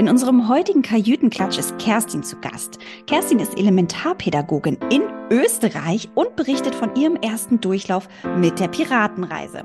In unserem heutigen Kajütenklatsch ist Kerstin zu Gast. Kerstin ist Elementarpädagogin in Österreich und berichtet von ihrem ersten Durchlauf mit der Piratenreise.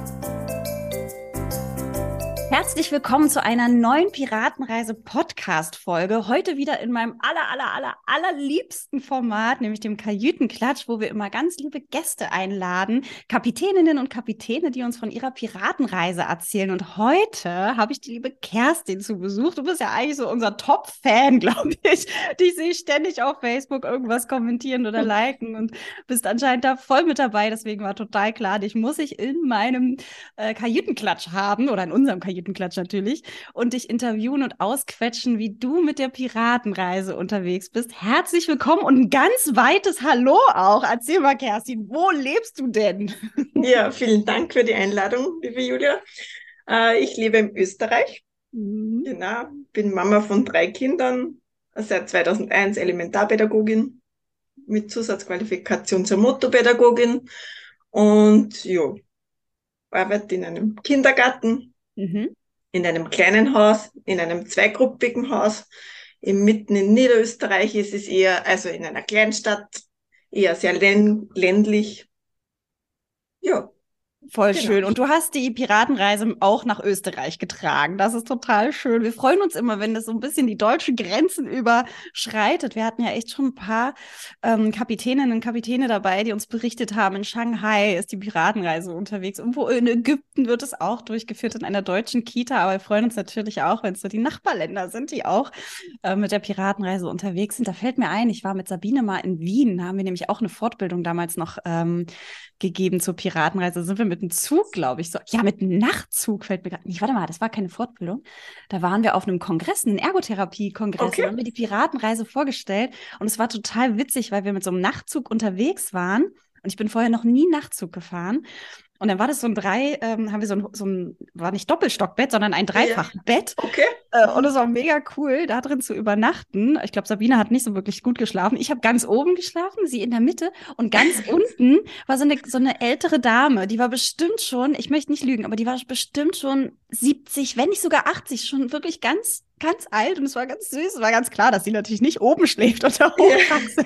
Herzlich willkommen zu einer neuen Piratenreise Podcast Folge. Heute wieder in meinem aller, aller, aller, allerliebsten Format, nämlich dem Kajütenklatsch, wo wir immer ganz liebe Gäste einladen, Kapitäninnen und Kapitäne, die uns von ihrer Piratenreise erzählen. Und heute habe ich die liebe Kerstin zu Besuch. Du bist ja eigentlich so unser Top-Fan, glaube ich. Die sehe ich ständig auf Facebook irgendwas kommentieren oder liken und bist anscheinend da voll mit dabei. Deswegen war total klar, dich muss ich in meinem äh, Kajütenklatsch haben oder in unserem Kajütenklatsch Klatsch natürlich, und dich interviewen und ausquetschen, wie du mit der Piratenreise unterwegs bist. Herzlich willkommen und ein ganz weites Hallo auch. Erzähl mal, Kerstin, wo lebst du denn? Ja, vielen Dank für die Einladung, liebe Julia. Äh, ich lebe in Österreich. Mhm. Genau, bin Mama von drei Kindern, seit 2001 Elementarpädagogin mit Zusatzqualifikation zur Motopädagogin und ja, arbeite in einem Kindergarten Mhm. In einem kleinen Haus, in einem zweigruppigen Haus. Im mitten in Niederösterreich ist es eher, also in einer Kleinstadt, eher sehr ländlich. Ja, Voll genau. schön. Und du hast die Piratenreise auch nach Österreich getragen. Das ist total schön. Wir freuen uns immer, wenn das so ein bisschen die deutschen Grenzen überschreitet. Wir hatten ja echt schon ein paar ähm, Kapitäninnen und Kapitäne dabei, die uns berichtet haben, in Shanghai ist die Piratenreise unterwegs. Irgendwo in Ägypten wird es auch durchgeführt in einer deutschen Kita. Aber wir freuen uns natürlich auch, wenn es so die Nachbarländer sind, die auch äh, mit der Piratenreise unterwegs sind. Da fällt mir ein, ich war mit Sabine mal in Wien. Da haben wir nämlich auch eine Fortbildung damals noch ähm, gegeben zur Piratenreise. Da sind wir mit einem Zug, glaube ich, so. Ja, mit einem Nachtzug fällt mir gerade nicht. Warte mal, das war keine Fortbildung. Da waren wir auf einem Kongress, einem Ergotherapie-Kongress. Okay. Da haben wir die Piratenreise vorgestellt. Und es war total witzig, weil wir mit so einem Nachtzug unterwegs waren. Und ich bin vorher noch nie Nachtzug gefahren. Und dann war das so ein drei, ähm, haben wir so ein, so ein, war nicht Doppelstockbett, sondern ein Dreifachbett. Ja. Okay. Äh, und es war mega cool, da drin zu übernachten. Ich glaube, Sabine hat nicht so wirklich gut geschlafen. Ich habe ganz oben geschlafen, sie in der Mitte. Und ganz unten war so eine, so eine ältere Dame, die war bestimmt schon, ich möchte nicht lügen, aber die war bestimmt schon 70, wenn nicht sogar 80, schon wirklich ganz ganz alt und es war ganz süß. Es war ganz klar, dass sie natürlich nicht oben schläft unter Hochachsel.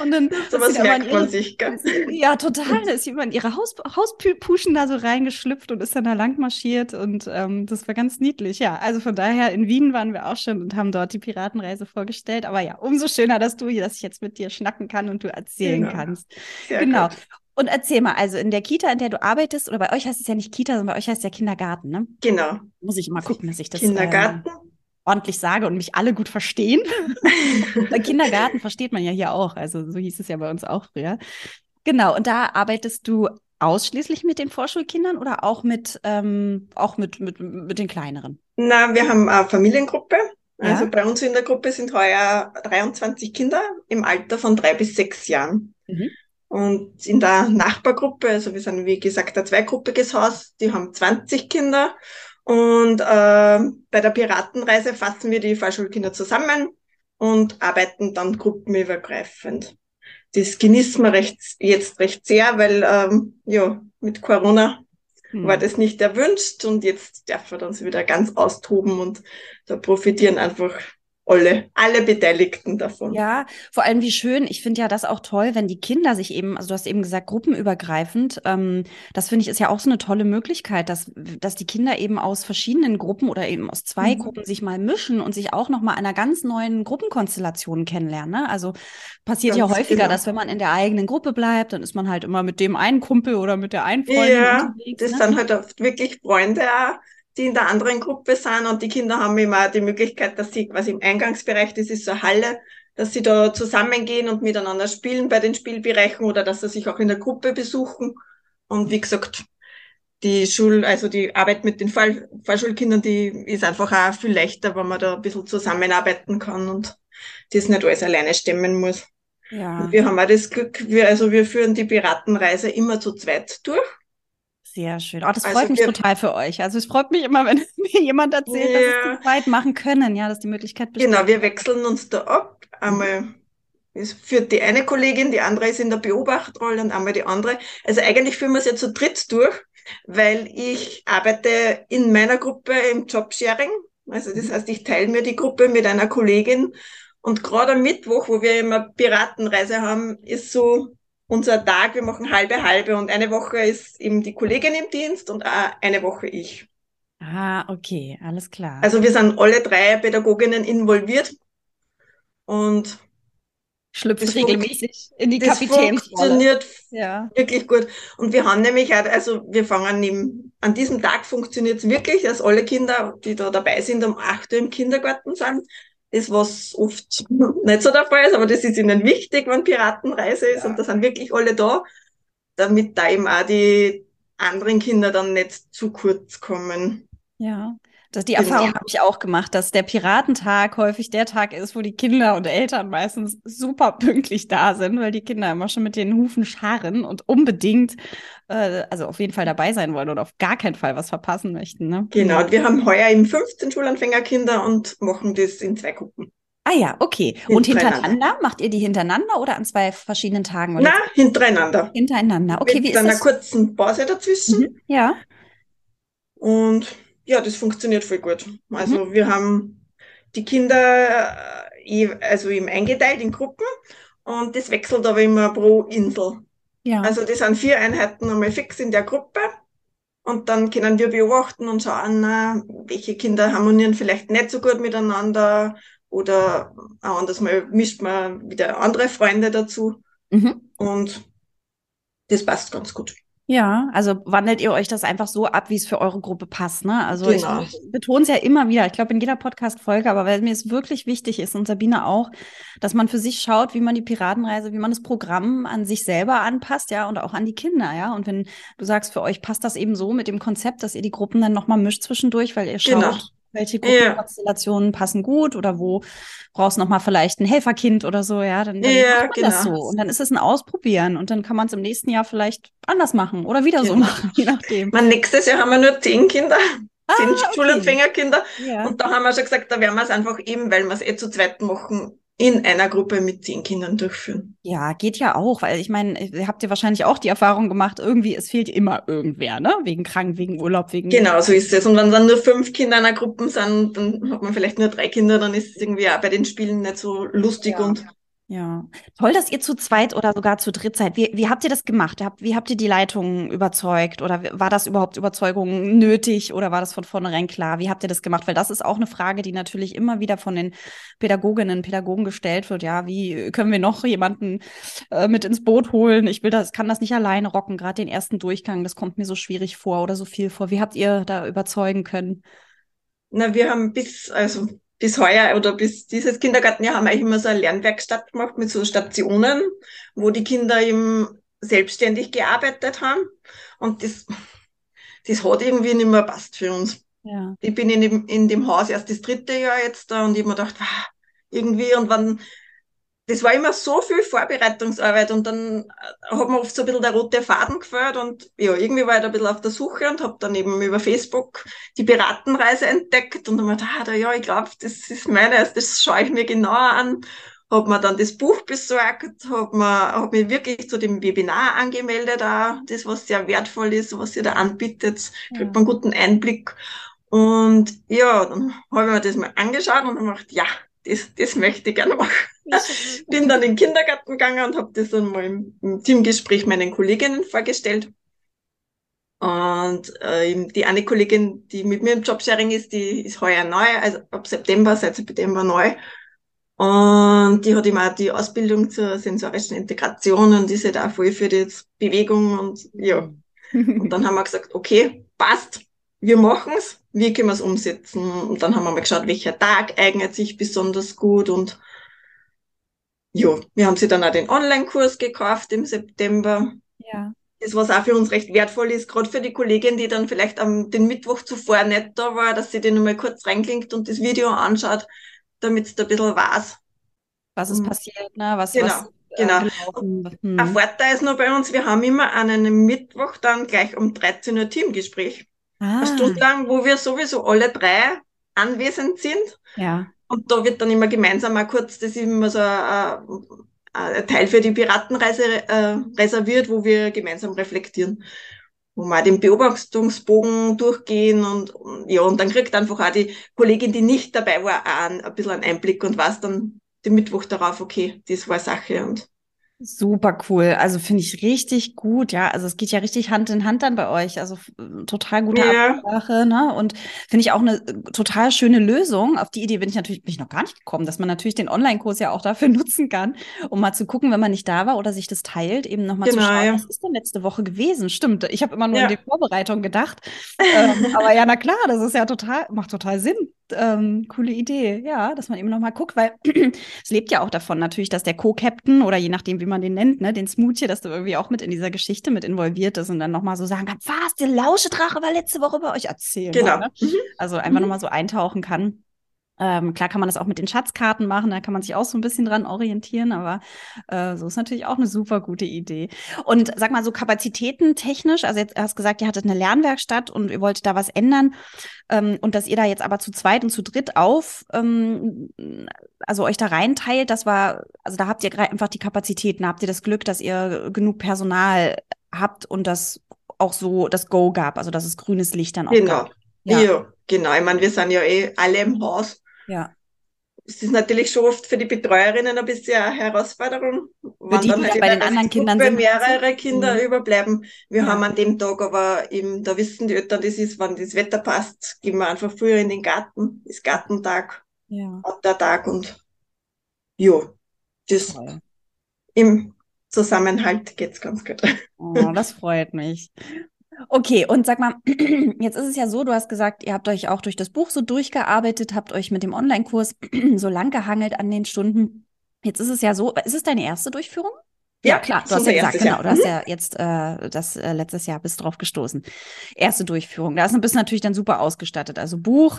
und dann so was merkt ihre, man sich ganz. Ja, total. Da ist jemand in ihre Haus, Hauspuschen da so reingeschlüpft und ist dann da lang marschiert und ähm, das war ganz niedlich. Ja, also von daher in Wien waren wir auch schon und haben dort die Piratenreise vorgestellt. Aber ja, umso schöner, dass du hier, dass ich jetzt mit dir schnacken kann und du erzählen genau. kannst. Sehr genau. Gut. Und erzähl mal, also in der Kita, in der du arbeitest, oder bei euch heißt es ja nicht Kita, sondern bei euch heißt es ja Kindergarten, ne? Genau. Muss ich immer gucken, dass ich das Kindergarten. Ähm, ordentlich sage und mich alle gut verstehen. Kindergarten versteht man ja hier auch, also so hieß es ja bei uns auch früher. Genau, und da arbeitest du ausschließlich mit den Vorschulkindern oder auch mit, ähm, auch mit, mit, mit den kleineren? Na, wir haben eine Familiengruppe. Also ja? bei uns in der Gruppe sind heuer 23 Kinder im Alter von drei bis sechs Jahren. Mhm. Und in der Nachbargruppe, also wir sind wie gesagt ein zweigruppiges Haus, die haben 20 Kinder. Und äh, bei der Piratenreise fassen wir die Fahrschulkinder zusammen und arbeiten dann gruppenübergreifend. Das genießen wir recht, jetzt recht sehr, weil ähm, ja mit Corona hm. war das nicht erwünscht und jetzt dürfen wir uns wieder ganz austoben und da profitieren einfach alle, alle Beteiligten davon. Ja, vor allem wie schön. Ich finde ja das auch toll, wenn die Kinder sich eben, also du hast eben gesagt, gruppenübergreifend. Ähm, das finde ich ist ja auch so eine tolle Möglichkeit, dass, dass die Kinder eben aus verschiedenen Gruppen oder eben aus zwei mhm. Gruppen sich mal mischen und sich auch nochmal einer ganz neuen Gruppenkonstellation kennenlernen. Ne? Also passiert ganz ja häufiger, genau. dass wenn man in der eigenen Gruppe bleibt, dann ist man halt immer mit dem einen Kumpel oder mit der einen Freundin ja. Das ne? sind halt oft wirklich Freunde auch die in der anderen Gruppe sind und die Kinder haben immer die Möglichkeit, dass sie quasi im Eingangsbereich, das ist so eine Halle, dass sie da zusammengehen und miteinander spielen bei den Spielbereichen oder dass sie sich auch in der Gruppe besuchen. Und wie gesagt, die Schul, also die Arbeit mit den Fall, Fallschulkindern, die ist einfach auch viel leichter, wenn man da ein bisschen zusammenarbeiten kann und das nicht alles alleine stemmen muss. Ja. Und wir haben auch das Glück, wir, also wir führen die Piratenreise immer zu zweit durch. Sehr schön. Oh, das also freut mich total für euch. Also es freut mich immer, wenn mir jemand erzählt, ja. dass sie zu zweit machen können, ja, dass die Möglichkeit besteht. Genau, wir wechseln uns da ab. Einmal ist führt die eine Kollegin, die andere ist in der Beobachtrolle und einmal die andere. Also eigentlich führen wir es ja zu dritt durch, weil ich arbeite in meiner Gruppe im Jobsharing. Also das mhm. heißt, ich teile mir die Gruppe mit einer Kollegin und gerade am Mittwoch, wo wir immer Piratenreise haben, ist so unser Tag, wir machen halbe halbe und eine Woche ist eben die Kollegin im Dienst und eine Woche ich. Ah, okay, alles klar. Also wir sind alle drei Pädagoginnen involviert und schlüpft regelmäßig in die Kapitänsrolle. Das funktioniert ja. wirklich gut. Und wir haben nämlich auch, also wir fangen im, an diesem Tag funktioniert es wirklich, dass alle Kinder, die da dabei sind, um 8 Uhr im Kindergarten sind ist, was oft nicht so der Fall ist, aber das ist ihnen wichtig, wenn Piratenreise ist ja. und da sind wirklich alle da, damit da eben auch die anderen Kinder dann nicht zu kurz kommen. Ja. Das, die Erfahrung ja. habe ich auch gemacht, dass der Piratentag häufig der Tag ist, wo die Kinder und Eltern meistens super pünktlich da sind, weil die Kinder immer schon mit den Hufen scharren und unbedingt, äh, also auf jeden Fall dabei sein wollen und auf gar keinen Fall was verpassen möchten. Ne? Genau, wir haben heuer eben 15 Schulanfängerkinder und machen das in zwei Gruppen. Ah ja, okay. Und hintereinander? Macht ihr die hintereinander oder an zwei verschiedenen Tagen? Oder? Na, hintereinander. Hintereinander. Okay, Mit wie ist das? Einer kurzen Pause dazwischen. Mhm. Ja. Und ja, das funktioniert voll gut. Also mhm. wir haben die Kinder äh, also eben eingeteilt in Gruppen und das wechselt aber immer pro Insel. Ja. Also das sind vier Einheiten einmal fix in der Gruppe und dann können wir beobachten und schauen, welche Kinder harmonieren vielleicht nicht so gut miteinander oder auch anders mal mischt man wieder andere Freunde dazu mhm. und das passt ganz gut. Ja, also wandelt ihr euch das einfach so ab, wie es für eure Gruppe passt. Ne? Also genau. ich betone es ja immer wieder, ich glaube in jeder Podcast-Folge, aber weil mir es wirklich wichtig ist und Sabine auch, dass man für sich schaut, wie man die Piratenreise, wie man das Programm an sich selber anpasst, ja, und auch an die Kinder, ja. Und wenn du sagst, für euch passt das eben so mit dem Konzept, dass ihr die Gruppen dann nochmal mischt zwischendurch, weil ihr schaut, genau welche Gruppenkonstellationen ja. passen gut oder wo brauchst du nochmal vielleicht ein Helferkind oder so, ja, dann, dann ja, genau. das so. Und dann ist es ein Ausprobieren und dann kann man es im nächsten Jahr vielleicht anders machen oder wieder genau. so machen, je nachdem. Mein nächstes Jahr haben wir nur zehn Kinder. Ah, zehn okay. Schulempfängerkinder. Ja. Und da haben wir schon gesagt, da werden wir es einfach eben, weil wir es eh zu zweit machen, in einer Gruppe mit zehn Kindern durchführen. Ja, geht ja auch, weil ich meine, ihr habt ja wahrscheinlich auch die Erfahrung gemacht, irgendwie, es fehlt immer irgendwer, ne? Wegen krank, wegen Urlaub, wegen. Genau, so ist es. Und wenn dann nur fünf Kinder in einer Gruppe sind, dann hat man vielleicht nur drei Kinder, dann ist es irgendwie auch bei den Spielen nicht so lustig ja. und ja, toll, dass ihr zu zweit oder sogar zu dritt seid. Wie, wie habt ihr das gemacht? Wie habt ihr die Leitung überzeugt? Oder war das überhaupt Überzeugung nötig oder war das von vornherein klar? Wie habt ihr das gemacht? Weil das ist auch eine Frage, die natürlich immer wieder von den Pädagoginnen und Pädagogen gestellt wird. Ja, wie können wir noch jemanden äh, mit ins Boot holen? Ich will das, kann das nicht alleine rocken, gerade den ersten Durchgang. Das kommt mir so schwierig vor oder so viel vor. Wie habt ihr da überzeugen können? Na, wir haben bis, also bis heuer oder bis dieses Kindergartenjahr haben wir eigentlich immer so eine Lernwerkstatt gemacht mit so Stationen, wo die Kinder eben selbstständig gearbeitet haben. Und das, das hat irgendwie nicht mehr passt für uns. Ja. Ich bin in dem, in dem Haus erst das dritte Jahr jetzt da und ich habe mir gedacht, ah, irgendwie, und wann, das war immer so viel Vorbereitungsarbeit und dann äh, hat man oft so ein bisschen der rote Faden gefällt und ja, irgendwie war ich da ein bisschen auf der Suche und habe dann eben über Facebook die Piratenreise entdeckt und habe ich gedacht, ah, ja, ich glaube, das ist meines, das schaue ich mir genauer an. Hab mir dann das Buch besorgt, hab, mir, hab mich wirklich zu dem Webinar angemeldet, auch das, was sehr wertvoll ist, was ihr da anbietet, kriegt man einen guten Einblick. Und ja, dann habe ich mir das mal angeschaut und habe gedacht, ja, das, das möchte ich gerne machen. Bin dann in den Kindergarten gegangen und habe das dann mal im, im, Teamgespräch meinen Kolleginnen vorgestellt. Und äh, die eine Kollegin, die mit mir im Jobsharing ist, die ist heuer neu, also ab September, seit September neu. Und die hat immer die Ausbildung zur sensorischen Integration und ist halt auch voll für die Bewegung und ja. Und dann haben wir gesagt, okay, passt, wir machen's wie können wir es umsetzen? Und dann haben wir mal geschaut, welcher Tag eignet sich besonders gut und ja, wir haben sie dann auch den Online-Kurs gekauft im September. Ja. Das, was auch für uns recht wertvoll ist, gerade für die Kollegin, die dann vielleicht am den Mittwoch zuvor nicht da war, dass sie den nochmal kurz reinklingt und das Video anschaut, damit sie da ein bisschen weiß. Was ist mhm. passiert, ne? Was, genau. was Genau. Hm. Ein Vorteil ist noch bei uns, wir haben immer an einem Mittwoch dann gleich um 13 Uhr Teamgespräch. Ah. Eine Stunde lang, wo wir sowieso alle drei anwesend sind. Ja. Und da wird dann immer gemeinsam mal kurz, das ist immer so ein, ein Teil für die Piratenreise äh, reserviert, wo wir gemeinsam reflektieren. Wo wir den Beobachtungsbogen durchgehen und, ja, und dann kriegt einfach auch die Kollegin, die nicht dabei war, auch ein, ein bisschen einen Einblick und weiß dann, den Mittwoch darauf, okay, das war Sache und Super cool. Also finde ich richtig gut, ja. Also es geht ja richtig Hand in Hand dann bei euch. Also total gute ja. Absprache, ne? Und finde ich auch eine äh, total schöne Lösung. Auf die Idee bin ich natürlich bin ich noch gar nicht gekommen, dass man natürlich den Online-Kurs ja auch dafür nutzen kann, um mal zu gucken, wenn man nicht da war oder sich das teilt, eben nochmal genau, zu schauen, ja. was ist denn letzte Woche gewesen? Stimmt. Ich habe immer nur ja. in die Vorbereitung gedacht. ähm, aber ja, na klar, das ist ja total, macht total Sinn ähm, coole Idee, ja, dass man eben nochmal guckt, weil es lebt ja auch davon natürlich, dass der Co-Captain oder je nachdem, wie man den nennt, ne, den Smoothie, dass du irgendwie auch mit in dieser Geschichte mit involviert ist und dann nochmal so sagen kann, was, der Lauschedrache war letzte Woche bei euch erzählt. Genau. Ne? Mhm. Also einfach mhm. nochmal so eintauchen kann. Ähm, klar kann man das auch mit den Schatzkarten machen, da kann man sich auch so ein bisschen dran orientieren, aber äh, so ist natürlich auch eine super gute Idee. Und sag mal so Kapazitäten technisch, also jetzt hast du gesagt, ihr hattet eine Lernwerkstatt und ihr wolltet da was ändern ähm, und dass ihr da jetzt aber zu zweit und zu dritt auf, ähm, also euch da reinteilt, das war, also da habt ihr einfach die Kapazitäten, habt ihr das Glück, dass ihr genug Personal habt und das auch so das Go gab, also dass es grünes Licht dann auch genau. gab. Ja. ja, genau. Ich meine, wir sind ja eh alle im Haus. Ja. Es ist natürlich schon oft für die Betreuerinnen ein bisschen eine Herausforderung, wenn die, dann halt bei den anderen Kindern sind. mehrere Kinder mhm. überbleiben. Wir ja. haben an dem Tag aber eben, da wissen die Eltern, das ist, wenn das Wetter passt, gehen wir einfach früher in den Garten, ist Gartentag, ja. der Tag und ja, das Toll. im Zusammenhalt geht's ganz gut. Oh, das freut mich. Okay, und sag mal, jetzt ist es ja so, du hast gesagt, ihr habt euch auch durch das Buch so durchgearbeitet, habt euch mit dem Online-Kurs so lang gehangelt an den Stunden. Jetzt ist es ja so, ist es deine erste Durchführung? Ja, klar, du hast ja gesagt, genau, du hast mhm. ja jetzt äh, das äh, letztes Jahr bist drauf gestoßen. Erste Durchführung. Da bist du natürlich dann super ausgestattet. Also Buch,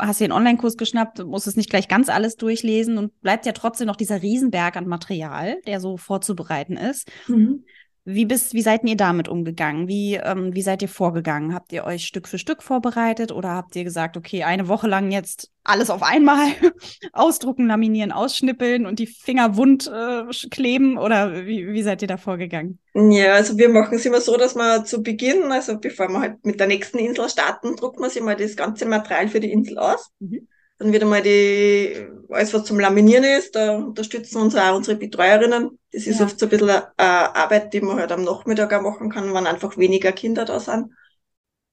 hast dir einen Online-Kurs geschnappt, musst es nicht gleich ganz alles durchlesen und bleibt ja trotzdem noch dieser Riesenberg an Material, der so vorzubereiten ist. Mhm. Wie, bist, wie seid ihr damit umgegangen? Wie, ähm, wie seid ihr vorgegangen? Habt ihr euch Stück für Stück vorbereitet oder habt ihr gesagt, okay, eine Woche lang jetzt alles auf einmal ausdrucken, laminieren, ausschnippeln und die Finger wund äh, kleben? Oder wie, wie seid ihr da vorgegangen? Ja, also wir machen es immer so, dass wir zu Beginn, also bevor wir halt mit der nächsten Insel starten, drucken wir sich mal das ganze Material für die Insel aus. Mhm. Dann wird einmal die, alles was zum Laminieren ist, da unterstützen uns auch unsere Betreuerinnen. Das ist ja. oft so ein bisschen eine Arbeit, die man halt am Nachmittag auch machen kann, wenn einfach weniger Kinder da sind.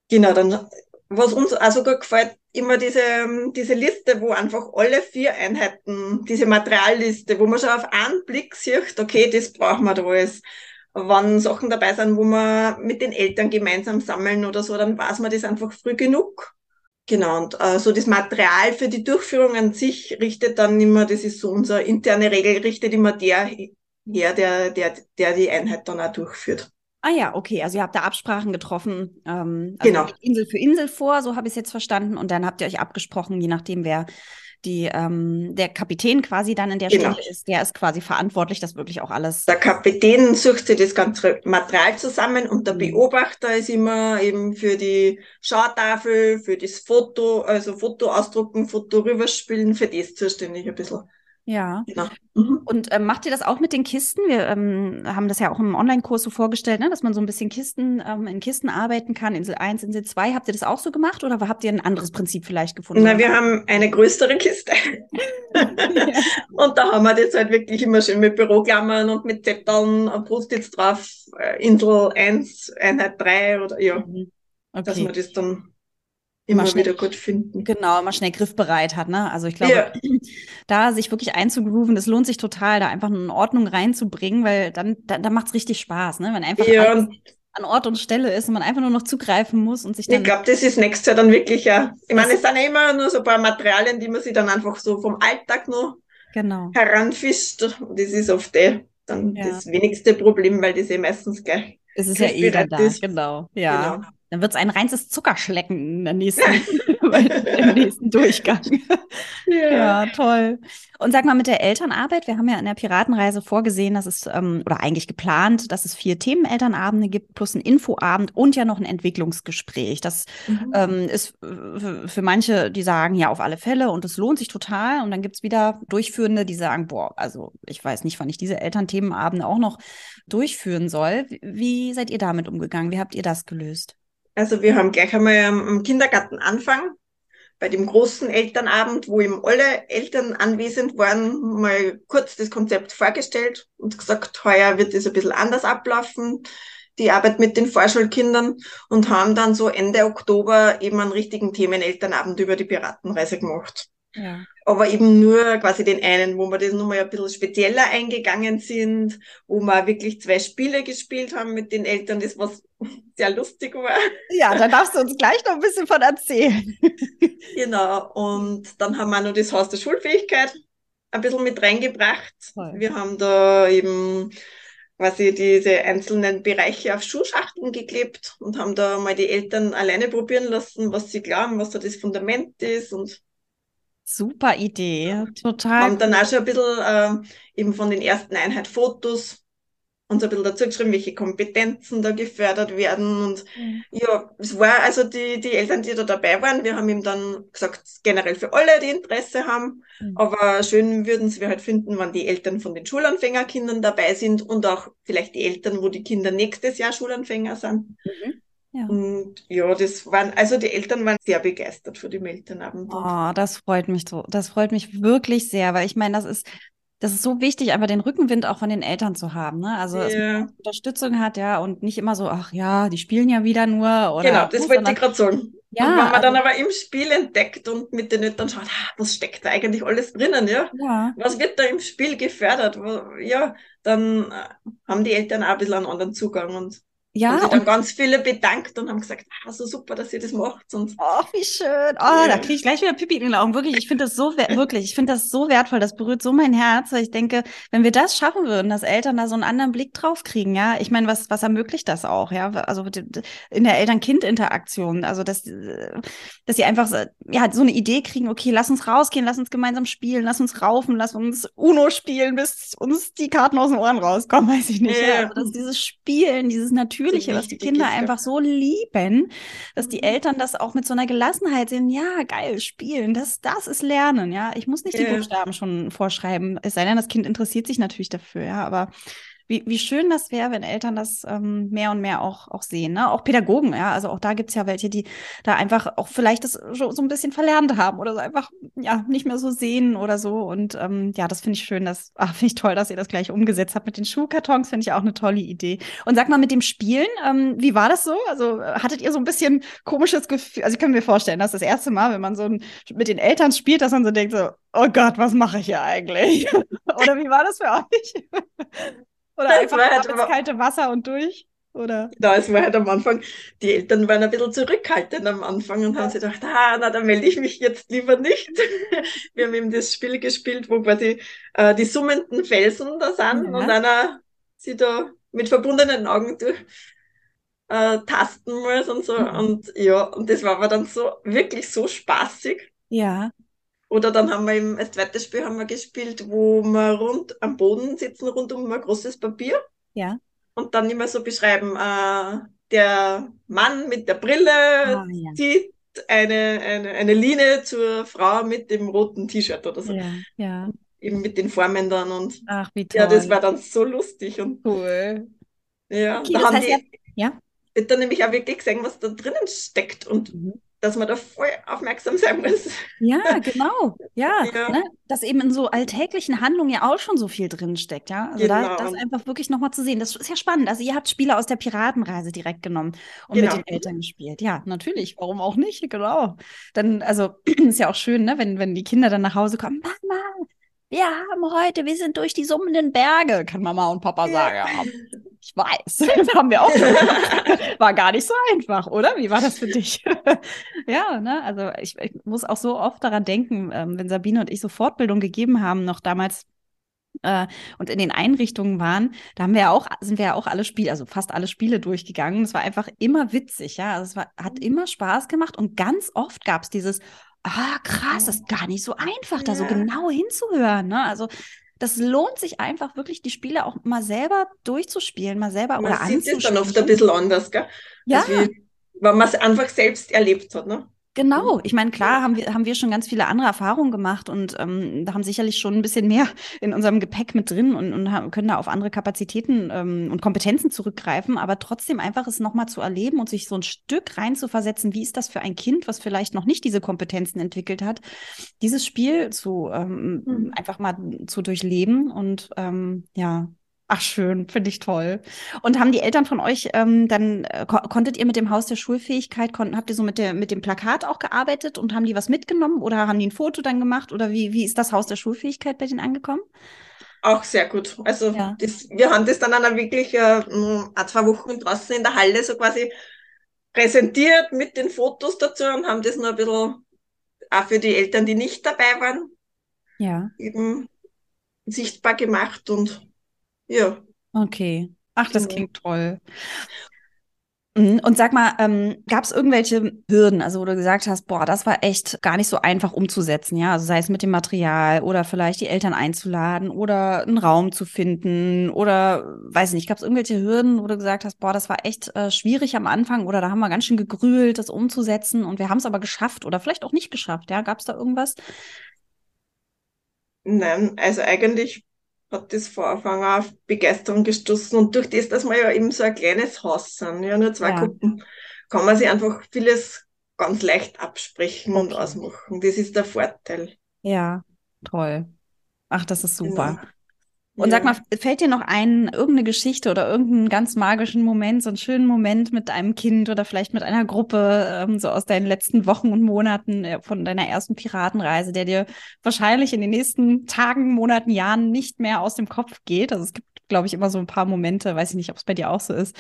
Genau, dann, was uns auch sogar gefällt, immer diese, diese Liste, wo einfach alle vier Einheiten, diese Materialliste, wo man schon auf einen Blick sieht, okay, das brauchen wir da alles. Wenn Sachen dabei sind, wo man mit den Eltern gemeinsam sammeln oder so, dann weiß man das einfach früh genug. Genau, und äh, so das Material für die Durchführung an sich richtet dann immer, das ist so unsere interne Regel, richtet immer der her, der, der, der die Einheit dann auch durchführt. Ah ja, okay. Also ihr habt da Absprachen getroffen, ähm, also genau. Insel für Insel vor, so habe ich es jetzt verstanden. Und dann habt ihr euch abgesprochen, je nachdem, wer die ähm, der Kapitän quasi dann in der genau. Stelle ist, der ist quasi verantwortlich, dass wirklich auch alles. Der Kapitän sucht sich das ganze Material zusammen und der mhm. Beobachter ist immer eben für die Schautafel, für das Foto, also Foto ausdrucken, Foto rüberspielen, für das zuständig ein bisschen. Ja. Genau. Mhm. Und ähm, macht ihr das auch mit den Kisten? Wir ähm, haben das ja auch im Online-Kurs so vorgestellt, ne? dass man so ein bisschen Kisten ähm, in Kisten arbeiten kann. Insel 1, Insel 2. Habt ihr das auch so gemacht oder habt ihr ein anderes Prinzip vielleicht gefunden? Na, wir haben eine größere Kiste. ja. Und da haben wir das halt wirklich immer schön mit Büroklammern und mit Zetteln und Post-its drauf. Äh, Insel 1, Einheit 3 oder ja. Mhm. Okay. Dass man das dann immer schnell, wieder gut finden. Genau, immer schnell griffbereit hat, ne? Also ich glaube, ja. da sich wirklich einzugrooven, das lohnt sich total, da einfach eine Ordnung reinzubringen, weil dann, dann, dann macht es richtig Spaß, ne? Wenn einfach ja. an Ort und Stelle ist und man einfach nur noch zugreifen muss und sich dann. Ich glaube, das ist nächstes Jahr dann wirklich ja. Ich meine, es sind ja immer nur so ein paar Materialien, die man sich dann einfach so vom Alltag noch genau. heranfischt. Das ist oft eh dann ja. das wenigste Problem, weil das eh meistens gleich. Es ist ja eh da, genau. Ja. Genau. Dann wird es ein reines Zuckerschlecken in der nächsten, im nächsten Durchgang. Ja. ja. toll. Und sag mal, mit der Elternarbeit, wir haben ja in der Piratenreise vorgesehen, dass es, ähm, oder eigentlich geplant, dass es vier Themenelternabende gibt, plus ein Infoabend und ja noch ein Entwicklungsgespräch. Das mhm. ähm, ist für manche, die sagen, ja, auf alle Fälle und es lohnt sich total. Und dann gibt es wieder Durchführende, die sagen, boah, also ich weiß nicht, wann ich diese Elternthemenabende auch noch durchführen soll. Wie seid ihr damit umgegangen? Wie habt ihr das gelöst? Also wir haben gleich einmal am Kindergarten Anfang bei dem großen Elternabend, wo eben alle Eltern anwesend waren, mal kurz das Konzept vorgestellt und gesagt, heuer wird es ein bisschen anders ablaufen, die Arbeit mit den Vorschulkindern und haben dann so Ende Oktober eben einen richtigen Themenelternabend über die Piratenreise gemacht. Ja. Aber eben nur quasi den einen, wo wir das nochmal ein bisschen spezieller eingegangen sind, wo wir wirklich zwei Spiele gespielt haben mit den Eltern, das was sehr lustig war. Ja, da darfst du uns gleich noch ein bisschen von erzählen. genau, und dann haben wir noch das Haus der Schulfähigkeit ein bisschen mit reingebracht. Toll. Wir haben da eben quasi diese einzelnen Bereiche auf Schulschachteln geklebt und haben da mal die Eltern alleine probieren lassen, was sie glauben, was da das Fundament ist und Super Idee, total. Haben dann auch schon ein bisschen äh, eben von den ersten Einheit Fotos uns ein bisschen dazu geschrieben, welche Kompetenzen da gefördert werden. Und mhm. ja, es war also die, die Eltern, die da dabei waren, wir haben ihm dann gesagt, generell für alle, die Interesse haben. Mhm. Aber schön würden sie wir halt finden, wenn die Eltern von den Schulanfängerkindern dabei sind und auch vielleicht die Eltern, wo die Kinder nächstes Jahr Schulanfänger sind. Mhm. Ja. Und ja, das waren, also die Eltern waren sehr begeistert für den Elternabend. Oh, das freut mich so. Das freut mich wirklich sehr, weil ich meine, das ist, das ist so wichtig, einfach den Rückenwind auch von den Eltern zu haben. Ne? Also, dass man Unterstützung hat, ja, und nicht immer so, ach ja, die spielen ja wieder nur. Oder genau, das wollte ich gerade sagen. Ja, und wenn man also, dann aber im Spiel entdeckt und mit den Eltern schaut, ah, was steckt da eigentlich alles drinnen, ja? ja? Was wird da im Spiel gefördert? Ja, dann äh, haben die Eltern auch ein bisschen einen anderen Zugang und ja, sich dann ganz viele bedankt und haben gesagt, ah, so super, dass ihr das macht. Und oh, wie schön. Oh, ja. da kriege ich gleich wieder Pipi in den Augen. Wirklich, ich finde das so wirklich, ich finde das so wertvoll. Das berührt so mein Herz. Weil ich denke, wenn wir das schaffen würden, dass Eltern da so einen anderen Blick drauf kriegen, ja, ich meine, was, was ermöglicht das auch, ja? Also in der Eltern-Kind-Interaktion, also dass, dass sie einfach ja, so eine Idee kriegen, okay, lass uns rausgehen, lass uns gemeinsam spielen, lass uns raufen, lass uns Uno spielen, bis uns die Karten aus den Ohren rauskommen, weiß ich nicht. Ja. ja. Also, dass dieses Spielen, dieses Natürlich Natürliche, was die Kinder einfach so lieben, dass die mhm. Eltern das auch mit so einer Gelassenheit sehen, ja, geil, spielen, das, das ist Lernen, ja. Ich muss nicht die Buchstaben schon vorschreiben, es sei denn, das Kind interessiert sich natürlich dafür, ja, aber wie, wie schön das wäre, wenn Eltern das ähm, mehr und mehr auch, auch sehen. Ne? Auch Pädagogen, ja. Also auch da gibt es ja welche, die da einfach auch vielleicht das so, so ein bisschen verlernt haben oder so einfach ja nicht mehr so sehen oder so. Und ähm, ja, das finde ich schön, das finde ich toll, dass ihr das gleich umgesetzt habt mit den Schuhkartons, finde ich auch eine tolle Idee. Und sag mal, mit dem Spielen, ähm, wie war das so? Also hattet ihr so ein bisschen komisches Gefühl? Also ich kann mir vorstellen, dass das erste Mal, wenn man so ein, mit den Eltern spielt, dass man so denkt, so, oh Gott, was mache ich hier eigentlich? oder wie war das für euch? Oder einfach halt ins kalte Wasser und durch? Oder? Da ist man halt am Anfang, die Eltern waren ein bisschen zurückhaltend am Anfang und ja. haben sich gedacht, ah, na, dann melde ich mich jetzt lieber nicht. Wir haben eben das Spiel gespielt, wo quasi äh, die summenden Felsen da sind ja. und einer sie da mit verbundenen Augen durch äh, tasten muss und so. Mhm. Und ja, und das war aber dann so wirklich so spaßig. Ja. Oder dann haben wir im, als zweites Spiel haben wir gespielt, wo wir rund am Boden sitzen, rund um ein großes Papier. Ja. Und dann immer so beschreiben, äh, der Mann mit der Brille ah, ja. zieht eine, eine, eine Linie zur Frau mit dem roten T-Shirt oder so. Ja, ja. Eben mit den Formen dann und Ach, wie toll. ja, das war dann so lustig und cool. Ja, okay, da haben die ja, ja? dann nämlich auch wirklich gesehen, was da drinnen steckt und mhm dass man da voll aufmerksam sein muss. Ja, genau. Ja, ja. Ne? dass eben in so alltäglichen Handlungen ja auch schon so viel drin steckt, ja. Also genau. da, das einfach wirklich nochmal zu sehen. Das ist ja spannend. Also ihr habt Spiele aus der Piratenreise direkt genommen und genau. mit den Eltern gespielt. Ja, natürlich. Warum auch nicht? Genau. Dann, also ist ja auch schön, ne, wenn, wenn die Kinder dann nach Hause kommen. Mama, wir haben heute, wir sind durch die summenden Berge, kann Mama und Papa sagen. Ja. Ich weiß, das haben wir auch schon. War gar nicht so einfach, oder? Wie war das für dich? Ja, ne? Also ich, ich, muss auch so oft daran denken, ähm, wenn Sabine und ich so Fortbildung gegeben haben, noch damals äh, und in den Einrichtungen waren, da haben wir ja auch, sind wir ja auch alle Spiele, also fast alle Spiele durchgegangen. Es war einfach immer witzig, ja. Also es war, hat mhm. immer Spaß gemacht und ganz oft gab es dieses, ah, krass, das ist gar nicht so einfach, ja. da so genau hinzuhören. Ne? Also das lohnt sich einfach wirklich, die Spiele auch mal selber durchzuspielen, mal selber man oder anzuspielen. Man sieht es dann oft ein bisschen anders, gell? Ja. Wie, weil man es einfach selbst erlebt hat, ne? Genau, ich meine, klar haben wir, haben wir schon ganz viele andere Erfahrungen gemacht und ähm, da haben sicherlich schon ein bisschen mehr in unserem Gepäck mit drin und, und haben, können da auf andere Kapazitäten ähm, und Kompetenzen zurückgreifen, aber trotzdem einfach es nochmal zu erleben und sich so ein Stück reinzuversetzen, wie ist das für ein Kind, was vielleicht noch nicht diese Kompetenzen entwickelt hat, dieses Spiel zu ähm, mhm. einfach mal zu durchleben und ähm, ja, Ach, schön, finde ich toll. Und haben die Eltern von euch ähm, dann, äh, ko konntet ihr mit dem Haus der Schulfähigkeit, konnten, habt ihr so mit, der, mit dem Plakat auch gearbeitet und haben die was mitgenommen oder haben die ein Foto dann gemacht oder wie, wie ist das Haus der Schulfähigkeit bei denen angekommen? Auch sehr gut. Also ja. das, wir haben das dann dann wirklich äh, ein, zwei Wochen draußen in der Halle so quasi präsentiert mit den Fotos dazu und haben das nur ein bisschen auch für die Eltern, die nicht dabei waren, ja. eben sichtbar gemacht und ja. Okay. Ach, das genau. klingt toll. Mhm. Und sag mal, ähm, gab es irgendwelche Hürden, also wo du gesagt hast, boah, das war echt gar nicht so einfach umzusetzen, ja? Also sei es mit dem Material oder vielleicht die Eltern einzuladen oder einen Raum zu finden oder weiß nicht, gab es irgendwelche Hürden, wo du gesagt hast, boah, das war echt äh, schwierig am Anfang oder da haben wir ganz schön gegrühlt, das umzusetzen und wir haben es aber geschafft oder vielleicht auch nicht geschafft, ja? Gab es da irgendwas? Nein, also eigentlich hat das von Anfang an auf Begeisterung gestoßen. Und durch das, dass wir ja eben so ein kleines Haus sind, ja, nur zwei ja. Gruppen, kann man sich einfach vieles ganz leicht absprechen okay. und ausmachen. Das ist der Vorteil. Ja, toll. Ach, das ist super. Genau. Und ja. sag mal, fällt dir noch ein, irgendeine Geschichte oder irgendeinen ganz magischen Moment, so einen schönen Moment mit einem Kind oder vielleicht mit einer Gruppe, ähm, so aus deinen letzten Wochen und Monaten äh, von deiner ersten Piratenreise, der dir wahrscheinlich in den nächsten Tagen, Monaten, Jahren nicht mehr aus dem Kopf geht? Also es gibt, glaube ich, immer so ein paar Momente, weiß ich nicht, ob es bei dir auch so ist,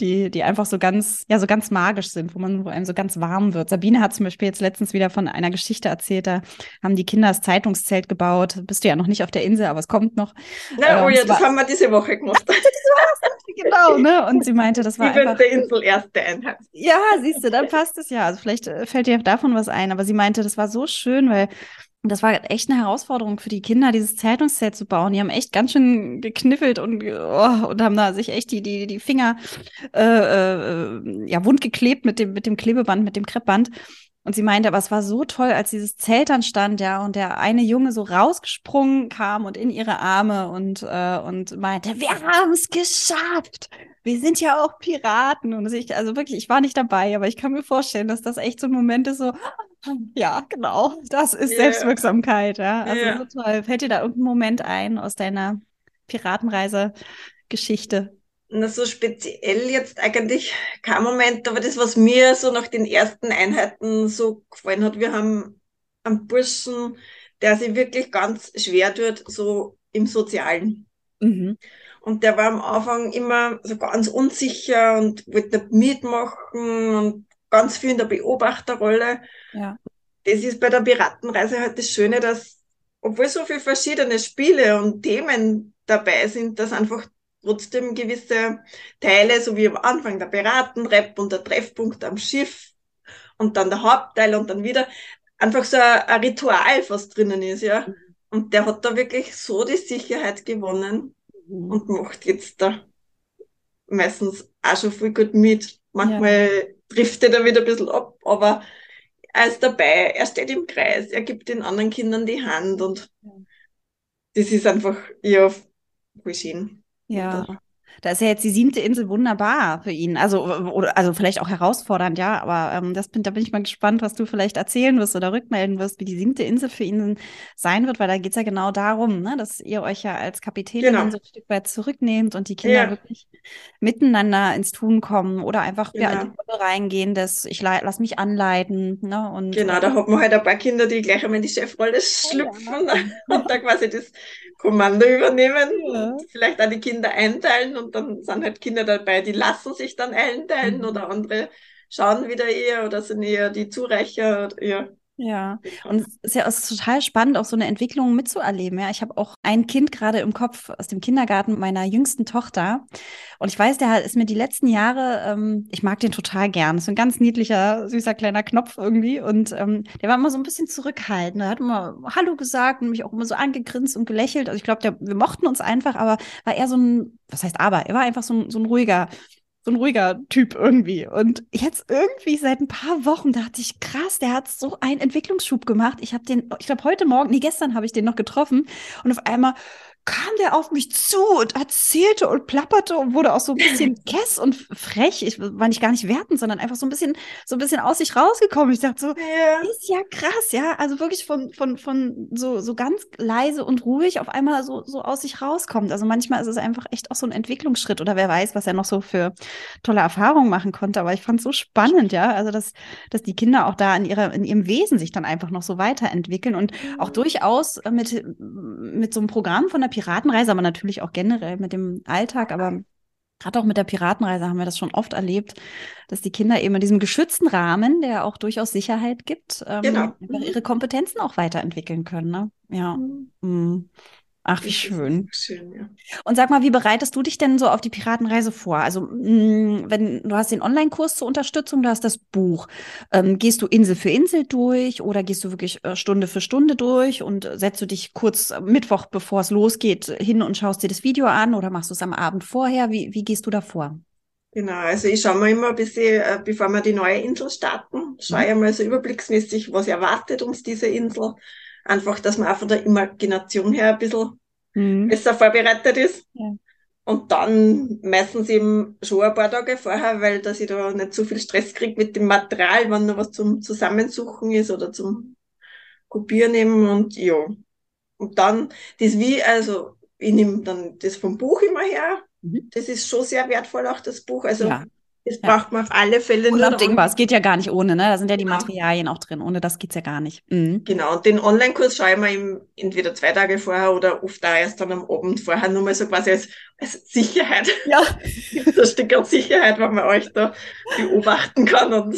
die, die einfach so ganz, ja, so ganz magisch sind, wo man, wo einem so ganz warm wird. Sabine hat zum Beispiel jetzt letztens wieder von einer Geschichte erzählt, da haben die Kinder das Zeitungszelt gebaut. Bist du ja noch nicht auf der Insel, aber es kommt noch. Na, oh ähm, ja, das haben wir diese Woche gemacht. genau, ne? Und sie meinte, das war Über einfach. der Insel erste Einheit. Ja, siehst du, dann passt es ja. Also vielleicht äh, fällt dir davon was ein, aber sie meinte, das war so schön, weil das war echt eine Herausforderung für die Kinder, dieses Zeitungsset zu bauen. Die haben echt ganz schön gekniffelt und, oh, und haben da sich echt die, die, die Finger äh, äh, ja, wund geklebt mit dem, mit dem Klebeband, mit dem Kreppband. Und sie meinte, aber es war so toll, als dieses Zelt dann stand, ja, und der eine Junge so rausgesprungen kam und in ihre Arme und, äh, und meinte, wir haben es geschafft. Wir sind ja auch Piraten. Und ich, also wirklich, ich war nicht dabei, aber ich kann mir vorstellen, dass das echt so ein Moment ist, so, ja, genau. Das ist yeah. Selbstwirksamkeit, ja. Also yeah. so toll. Fällt dir da irgendein Moment ein aus deiner Piratenreise-Geschichte? Na, so speziell jetzt eigentlich kein Moment, aber das, was mir so nach den ersten Einheiten so gefallen hat, wir haben einen Burschen, der sich wirklich ganz schwer tut, so im Sozialen. Mhm. Und der war am Anfang immer so ganz unsicher und wollte nicht mitmachen und ganz viel in der Beobachterrolle. Ja. Das ist bei der Piratenreise halt das Schöne, dass, obwohl so viele verschiedene Spiele und Themen dabei sind, dass einfach trotzdem gewisse Teile, so wie am Anfang der Piratenrap und der Treffpunkt am Schiff und dann der Hauptteil und dann wieder einfach so ein, ein Ritual fast drinnen ist, ja. Mhm. Und der hat da wirklich so die Sicherheit gewonnen mhm. und macht jetzt da meistens auch schon viel gut mit. Manchmal ja driftet er wieder ein bisschen ab, aber er ist dabei, er steht im Kreis, er gibt den anderen Kindern die Hand und das ist einfach, ja, voll schön. Ja. Da ist ja jetzt die siebte Insel wunderbar für ihn. Also, oder, also vielleicht auch herausfordernd, ja, aber ähm, das bin, da bin ich mal gespannt, was du vielleicht erzählen wirst oder rückmelden wirst, wie die siebte Insel für ihn sein wird, weil da geht es ja genau darum, ne, dass ihr euch ja als Kapitän genau. so ein Stück weit zurücknehmt und die Kinder ja. wirklich miteinander ins Tun kommen oder einfach genau. ja, in die Rolle reingehen, dass ich lass mich anleiten. Ne, und, genau, da hat man halt ein paar Kinder, die gleich einmal in die Chefrolle schlüpfen ja. und da quasi das Kommando übernehmen, ja. vielleicht auch die Kinder einteilen und dann sind halt Kinder dabei, die lassen sich dann einteilen mhm. oder andere schauen wieder eher oder sind eher die Zureicher? Ja. Ja, und es ist ja ist total spannend, auch so eine Entwicklung mitzuerleben. Ja, ich habe auch ein Kind gerade im Kopf aus dem Kindergarten meiner jüngsten Tochter. Und ich weiß, der ist mir die letzten Jahre, ähm, ich mag den total gern. Ist ein ganz niedlicher, süßer kleiner Knopf irgendwie. Und ähm, der war immer so ein bisschen zurückhaltend. Er hat immer Hallo gesagt und mich auch immer so angegrinst und gelächelt. Also ich glaube, wir mochten uns einfach, aber war eher so ein, was heißt aber, er war einfach so ein, so ein ruhiger so ein ruhiger Typ irgendwie. Und jetzt irgendwie seit ein paar Wochen dachte ich, krass, der hat so einen Entwicklungsschub gemacht. Ich habe den, ich glaube heute Morgen, nee, gestern habe ich den noch getroffen und auf einmal kam der auf mich zu und erzählte und plapperte und wurde auch so ein bisschen kess und frech. Ich war nicht gar nicht wertend, sondern einfach so ein bisschen, so ein bisschen aus sich rausgekommen. Ich dachte so, ja. ist ja krass, ja. Also wirklich von, von, von so, so ganz leise und ruhig auf einmal so, so aus sich rauskommt. Also manchmal ist es einfach echt auch so ein Entwicklungsschritt oder wer weiß, was er noch so für tolle Erfahrungen machen konnte. Aber ich fand es so spannend, ja. Also, dass, dass die Kinder auch da in ihrer, in ihrem Wesen sich dann einfach noch so weiterentwickeln und auch mhm. durchaus mit, mit so einem Programm von der Piratenreise, aber natürlich auch generell mit dem Alltag, aber gerade auch mit der Piratenreise haben wir das schon oft erlebt, dass die Kinder eben in diesem geschützten Rahmen, der auch durchaus Sicherheit gibt, ähm, genau. ihre Kompetenzen auch weiterentwickeln können. Ne? Ja. Mhm. Mhm. Ach, wie schön. schön ja. Und sag mal, wie bereitest du dich denn so auf die Piratenreise vor? Also, mh, mm, wenn du hast den Online-Kurs zur Unterstützung, du hast das Buch. Ähm, gehst du Insel für Insel durch oder gehst du wirklich äh, Stunde für Stunde durch und setzt du dich kurz äh, Mittwoch, bevor es losgeht, hin und schaust dir das Video an oder machst du es am Abend vorher? Wie, wie gehst du da vor? Genau, also ich schaue mir immer ein bisschen, äh, bevor wir die neue Insel starten, schaue ich mhm. mal so überblicksmäßig, was erwartet uns diese Insel Einfach, dass man auch von der Imagination her ein bisschen mhm. besser vorbereitet ist. Ja. Und dann meistens eben schon ein paar Tage vorher, weil dass ich da nicht so viel Stress kriege mit dem Material, wenn noch was zum Zusammensuchen ist oder zum Kopieren eben und ja. Und dann das wie, also ich nehme dann das vom Buch immer her. Mhm. Das ist schon sehr wertvoll, auch das Buch. Also ja. Das ja. braucht man auf alle Fälle nur. Unabdingbar, es geht ja gar nicht ohne, ne? Da sind ja die genau. Materialien auch drin. Ohne das geht's ja gar nicht. Mhm. Genau, und den Online-Kurs schaue ich mir entweder zwei Tage vorher oder oft auch erst dann am Abend vorher nur mal so quasi als, als Sicherheit. Ja. ein Stück an Sicherheit, wenn man euch da beobachten kann und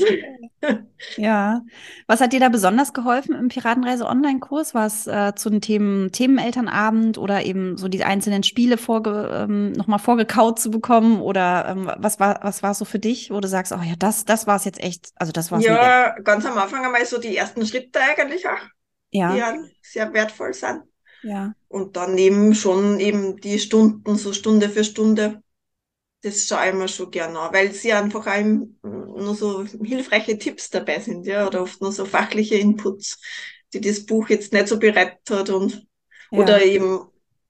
ja. Was hat dir da besonders geholfen im Piratenreise Online-Kurs? War es äh, zu den Themen Themenelternabend oder eben so die einzelnen Spiele vorge ähm, nochmal vorgekaut zu bekommen? Oder ähm, was war was war so für dich, wo du sagst, oh ja, das, das war es jetzt echt, also das war Ja, ganz am Anfang einmal so die ersten Schritte eigentlich auch, ja. die ja sehr wertvoll sind. Ja. Und dann eben schon eben die Stunden, so Stunde für Stunde das schaue ich mir schon gerne an, weil sie einfach auch nur so hilfreiche Tipps dabei sind, ja, oder oft nur so fachliche Inputs, die das Buch jetzt nicht so bereit hat und ja. oder eben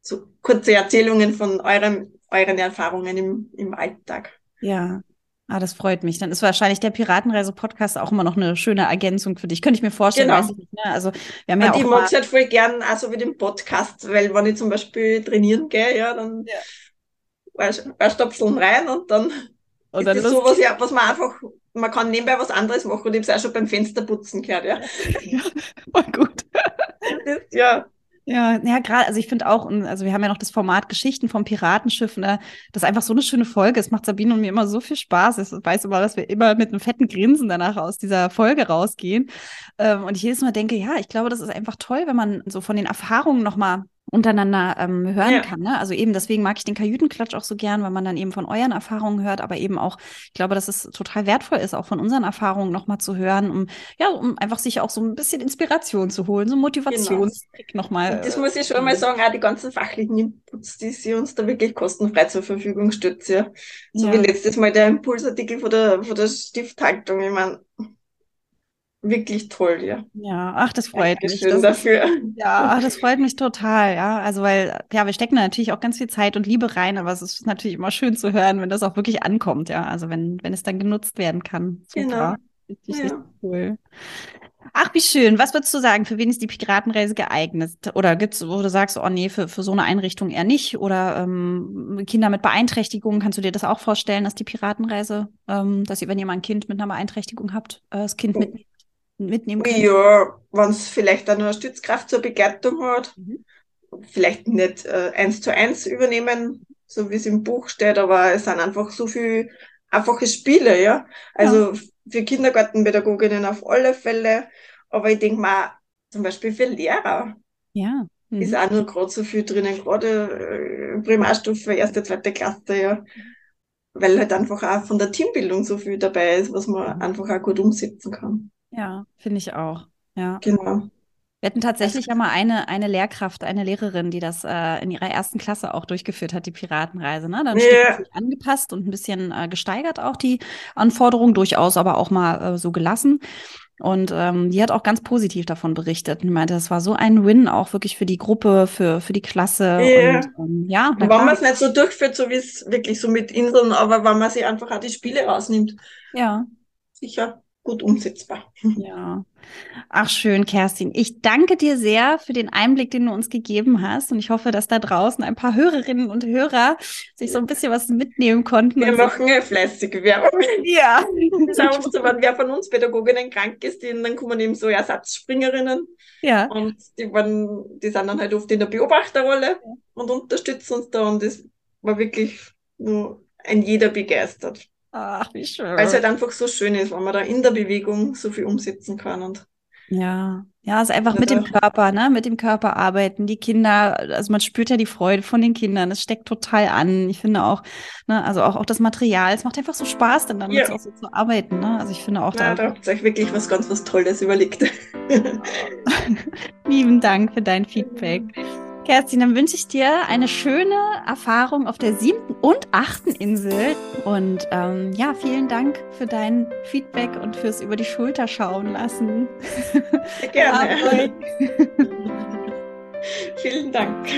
so kurze Erzählungen von eurem, euren Erfahrungen im, im Alltag. Ja. Ah, das freut mich. Dann ist wahrscheinlich der Piratenreise-Podcast auch immer noch eine schöne Ergänzung für dich. Könnte ich mir vorstellen, genau. weiß ich nicht. Ne? Also wir haben ja und auch ich mag es halt voll gern, also wie den Podcast, weil wenn ich zum Beispiel trainieren gehe, ja, dann ja Stopseln rein und dann und ist das sowas, ja, was man einfach, man kann nebenbei was anderes machen und ich habe es auch schon beim Fensterputzen gehört, ja. ja voll gut. ja. Ja, ja, gerade, also ich finde auch, also wir haben ja noch das Format Geschichten vom Piratenschiff, ne? Das ist einfach so eine schöne Folge. Es macht Sabine und mir immer so viel Spaß. Ich weiß immer, dass wir immer mit einem fetten Grinsen danach aus dieser Folge rausgehen. Ähm, und ich jedes Mal denke, ja, ich glaube, das ist einfach toll, wenn man so von den Erfahrungen nochmal untereinander ähm, hören ja. kann. Ne? Also eben deswegen mag ich den Kajütenklatsch auch so gern, weil man dann eben von euren Erfahrungen hört, aber eben auch, ich glaube, dass es total wertvoll ist, auch von unseren Erfahrungen nochmal zu hören, um ja, um einfach sich auch so ein bisschen Inspiration zu holen, so Motivationskick genau. nochmal. Das muss ich schon mal sagen, auch die ganzen fachlichen Inputs, die sie uns da wirklich kostenfrei zur Verfügung stützt. Ja. So ja. wie letztes Mal der Impulsartikel von der, von der Stifthaltung. Ich meine, wirklich toll, ja. Ja, ach, das freut Dankeschön mich. Das dafür. Ja, das freut mich total, ja. Also, weil, ja, wir stecken da natürlich auch ganz viel Zeit und Liebe rein, aber es ist natürlich immer schön zu hören, wenn das auch wirklich ankommt, ja. Also, wenn, wenn es dann genutzt werden kann. Super. Genau. Richtig, ja. richtig cool. Ach, wie schön. Was würdest du sagen? Für wen ist die Piratenreise geeignet? Oder gibt's, wo du sagst, oh nee, für, für so eine Einrichtung eher nicht? Oder ähm, Kinder mit Beeinträchtigungen, kannst du dir das auch vorstellen, dass die Piratenreise, ähm, dass ihr, wenn ihr mal ein Kind mit einer Beeinträchtigung habt, äh, das Kind oh. Mitnehmen können? Ja, wenn es vielleicht auch noch eine Stützkraft zur Begleitung hat, mhm. vielleicht nicht äh, eins zu eins übernehmen, so wie es im Buch steht, aber es sind einfach so viel einfache Spiele, ja. Also ja. für Kindergartenpädagoginnen auf alle Fälle. Aber ich denke mal, zum Beispiel für Lehrer. Ja. Mhm. Ist auch nur gerade so viel drinnen, gerade äh, Primarstufe, erste, zweite Klasse, ja. Weil halt einfach auch von der Teambildung so viel dabei ist, was man mhm. einfach auch gut umsetzen kann. Ja, finde ich auch. Ja. Genau. Wir hatten tatsächlich ja mal eine, eine Lehrkraft, eine Lehrerin, die das äh, in ihrer ersten Klasse auch durchgeführt hat, die Piratenreise. Ne? Dann yeah. angepasst und ein bisschen äh, gesteigert auch die Anforderungen, durchaus aber auch mal äh, so gelassen. Und ähm, die hat auch ganz positiv davon berichtet. Und meinte, das war so ein Win auch wirklich für die Gruppe, für, für die Klasse. Yeah. Und, ähm, ja, wenn man es nicht so durchführt, so wie es wirklich so mit Inseln, aber wenn man sich einfach auch die Spiele rausnimmt. Ja. Sicher gut umsetzbar. Ja. Ach schön, Kerstin. Ich danke dir sehr für den Einblick, den du uns gegeben hast. Und ich hoffe, dass da draußen ein paar Hörerinnen und Hörer sich so ein bisschen was mitnehmen konnten. Wir machen ja fleißige Werbung. Ja. Sagen so, wenn wer von uns Pädagoginnen krank ist, dann kommen eben so Ersatzspringerinnen. Ja. Und die, waren, die sind dann halt oft in der Beobachterrolle und unterstützen uns da. Und das war wirklich nur ein jeder begeistert. Ach, wie schön. Weil es halt einfach so schön ist, wenn man da in der Bewegung so viel umsetzen kann und ja, ja, es ist einfach mit dem Körper, ne, mit dem Körper arbeiten. Die Kinder, also man spürt ja die Freude von den Kindern. Es steckt total an. Ich finde auch, ne, also auch, auch das Material. Es macht einfach so Spaß, dann damit ja. auch so zu arbeiten, ne. Also ich finde auch ja, da. Da habt ihr euch wirklich was ganz was Tolles überlegt. Lieben Dank für dein Feedback. Kerstin, dann wünsche ich dir eine schöne Erfahrung auf der siebten und achten Insel. Und ähm, ja, vielen Dank für dein Feedback und fürs über die Schulter schauen lassen. Sehr gerne. vielen Dank.